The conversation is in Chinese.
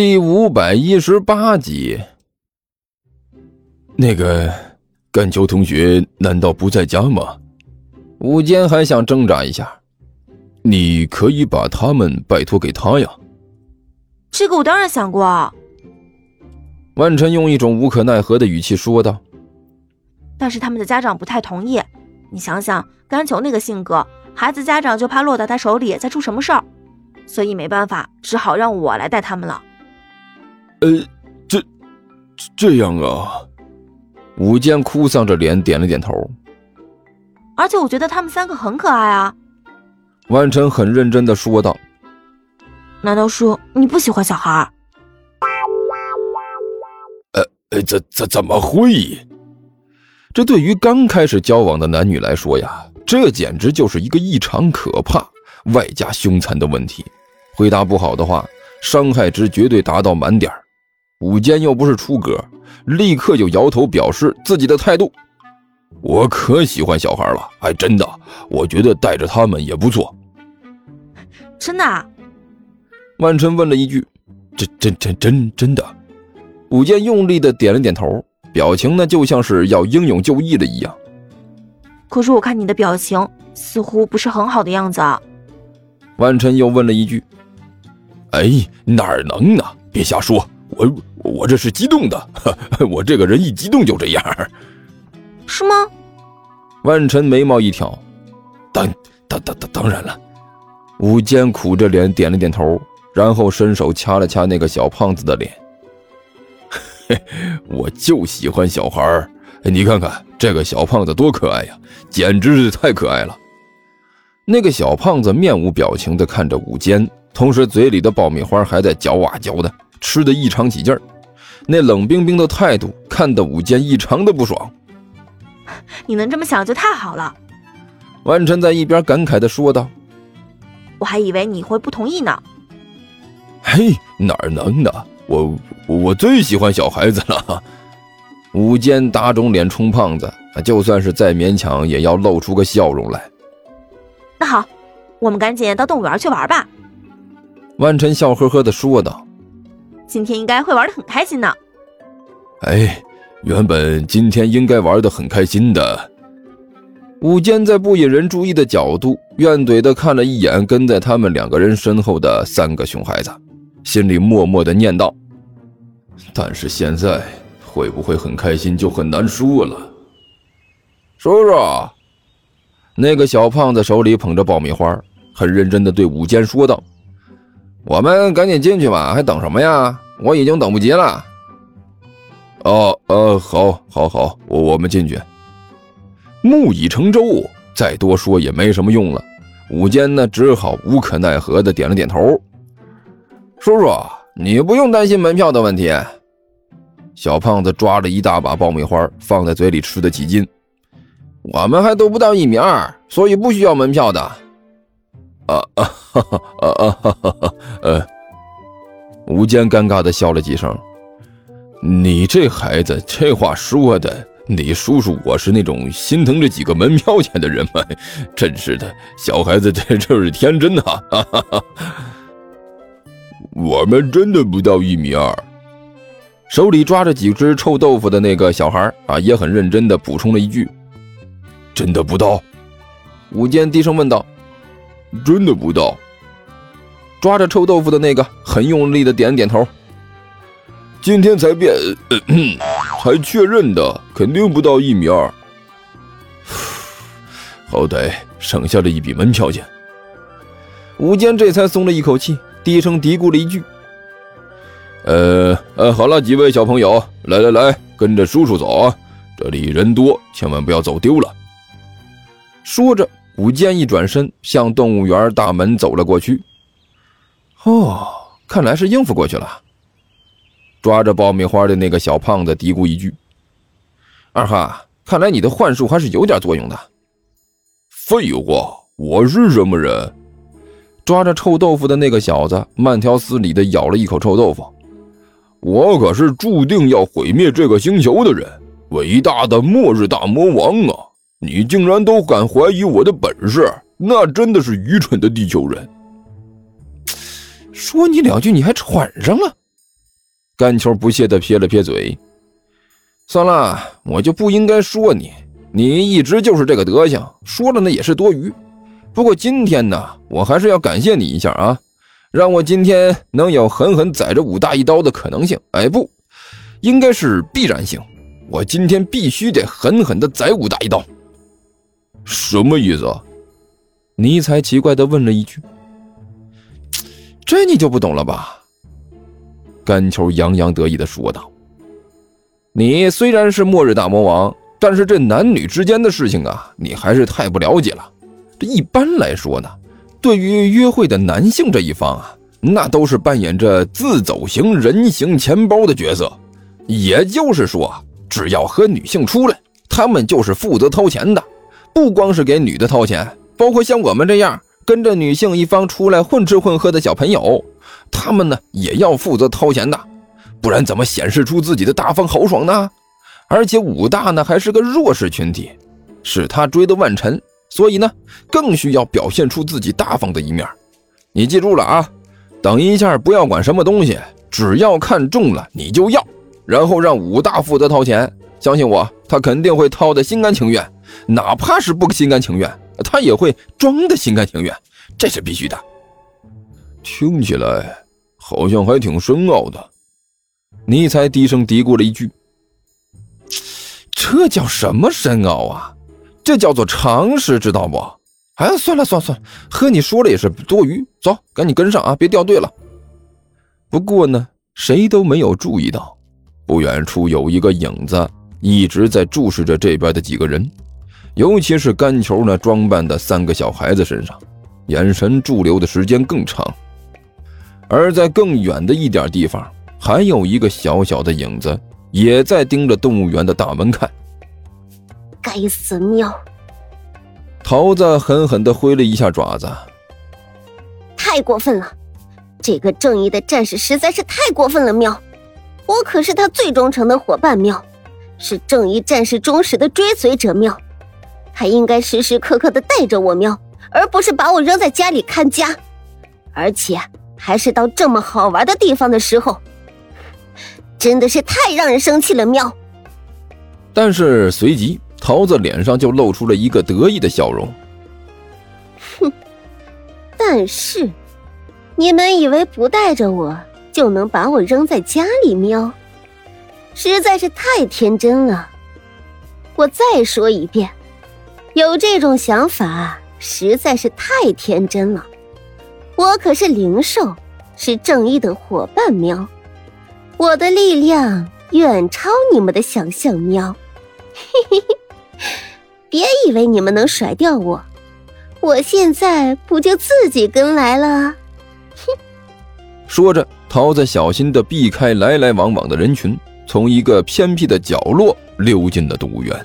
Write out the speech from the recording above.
第五百一十八集。那个甘秋同学难道不在家吗？午间还想挣扎一下。你可以把他们拜托给他呀。这个我当然想过。万晨用一种无可奈何的语气说道。但是他们的家长不太同意。你想想，甘球那个性格，孩子家长就怕落到他手里再出什么事儿，所以没办法，只好让我来带他们了。呃，这这样啊。武坚哭丧着脸点了点头。而且我觉得他们三个很可爱啊。万晨很认真的说道。难道说你不喜欢小孩？呃呃，怎怎怎么会？这对于刚开始交往的男女来说呀，这简直就是一个异常可怕、外加凶残的问题。回答不好的话，伤害值绝对达到满点。武坚又不是出格，立刻就摇头表示自己的态度。我可喜欢小孩了，哎，真的，我觉得带着他们也不错。真的？万晨问了一句：“真真真真真的？”武坚用力的点了点头，表情呢就像是要英勇就义了一样。可是我看你的表情似乎不是很好的样子啊。万晨又问了一句：“哎，哪能呢？别瞎说。”我我这是激动的，我这个人一激动就这样，是吗？万晨眉毛一挑，当当当当当然了。吴坚苦着脸点了点头，然后伸手掐了掐那个小胖子的脸。嘿，我就喜欢小孩你看看这个小胖子多可爱呀，简直是太可爱了。那个小胖子面无表情的看着吴坚，同时嘴里的爆米花还在嚼啊嚼的。吃的异常起劲儿，那冷冰冰的态度看得武坚异常的不爽。你能这么想就太好了。万晨在一边感慨的说道：“我还以为你会不同意呢。”嘿，哪能呢？我我最喜欢小孩子了。武坚打肿脸充胖子，就算是再勉强，也要露出个笑容来。那好，我们赶紧到动物园去玩吧。万晨笑呵呵的说道。今天应该会玩的很开心呢。哎，原本今天应该玩的很开心的。武坚在不引人注意的角度，怨怼的看了一眼跟在他们两个人身后的三个熊孩子，心里默默的念道：“但是现在会不会很开心就很难说了。”叔叔，那个小胖子手里捧着爆米花，很认真的对武坚说道。我们赶紧进去吧，还等什么呀？我已经等不及了。哦，呃，好，好，好，我我们进去。木已成舟，再多说也没什么用了。武坚呢，只好无可奈何的点了点头。叔叔，你不用担心门票的问题。小胖子抓了一大把爆米花，放在嘴里吃的起劲。我们还都不到一米二，所以不需要门票的。啊啊哈哈啊啊哈哈哈！呃，吴坚尴尬的笑了几声。你这孩子，这话说的，你叔叔我是那种心疼这几个门票钱的人吗？真是的，小孩子这就是天真呐！哈哈哈。我们真的不到一米二。手里抓着几只臭豆腐的那个小孩啊，也很认真的补充了一句：“真的不到。”吴坚低声问道。真的不到。抓着臭豆腐的那个很用力的点点头。今天才变，才确认的，肯定不到一米二。好歹省下了一笔门票钱。吴坚这才松了一口气，低声嘀咕了一句：“呃呃，好了，几位小朋友，来来来，跟着叔叔走啊，这里人多，千万不要走丢了。”说着。吴坚一转身，向动物园大门走了过去。哦，看来是应付过去了。抓着爆米花的那个小胖子嘀咕一句：“二哈，看来你的幻术还是有点作用的。”废话，我是什么人？抓着臭豆腐的那个小子慢条斯理的咬了一口臭豆腐。我可是注定要毁灭这个星球的人，伟大的末日大魔王啊！你竟然都敢怀疑我的本事，那真的是愚蠢的地球人。说你两句，你还喘上了，甘球不屑地撇了撇嘴：“算了，我就不应该说你，你一直就是这个德行，说了那也是多余。不过今天呢，我还是要感谢你一下啊，让我今天能有狠狠宰这武大一刀的可能性。哎，不，应该是必然性，我今天必须得狠狠地宰武大一刀。什么意思？”尼才奇怪地问了一句。这你就不懂了吧？甘球洋洋得意的说道：“你虽然是末日大魔王，但是这男女之间的事情啊，你还是太不了解了。这一般来说呢，对于约会的男性这一方啊，那都是扮演着自走型人形钱包的角色。也就是说，只要和女性出来，他们就是负责掏钱的。不光是给女的掏钱，包括像我们这样。”跟着女性一方出来混吃混喝的小朋友，他们呢也要负责掏钱的，不然怎么显示出自己的大方豪爽呢？而且武大呢还是个弱势群体，是他追的万晨，所以呢更需要表现出自己大方的一面。你记住了啊，等一下不要管什么东西，只要看中了你就要，然后让武大负责掏钱。相信我，他肯定会掏的心甘情愿，哪怕是不心甘情愿。他也会装的心甘情愿，这是必须的。听起来好像还挺深奥的。尼才低声嘀咕了一句：“这叫什么深奥啊？这叫做常识，知道不？”哎，算了算了算了，和你说了也是多余。走，赶紧跟上啊，别掉队了。不过呢，谁都没有注意到，不远处有一个影子一直在注视着这边的几个人。尤其是干球那装扮的三个小孩子身上，眼神驻留的时间更长。而在更远的一点地方，还有一个小小的影子，也在盯着动物园的大门看。该死喵！桃子狠狠地挥了一下爪子。太过分了！这个正义的战士实在是太过分了喵！我可是他最忠诚的伙伴喵，是正义战士忠实的追随者喵。还应该时时刻刻的带着我喵，而不是把我扔在家里看家，而且还是到这么好玩的地方的时候，真的是太让人生气了喵。但是随即桃子脸上就露出了一个得意的笑容。哼，但是你们以为不带着我就能把我扔在家里喵？实在是太天真了。我再说一遍。有这种想法实在是太天真了。我可是灵兽，是正义的伙伴喵，我的力量远超你们的想象喵。嘿嘿嘿，别以为你们能甩掉我，我现在不就自己跟来了？哼！说着，桃子小心的避开来来往往的人群，从一个偏僻的角落溜进了动物园。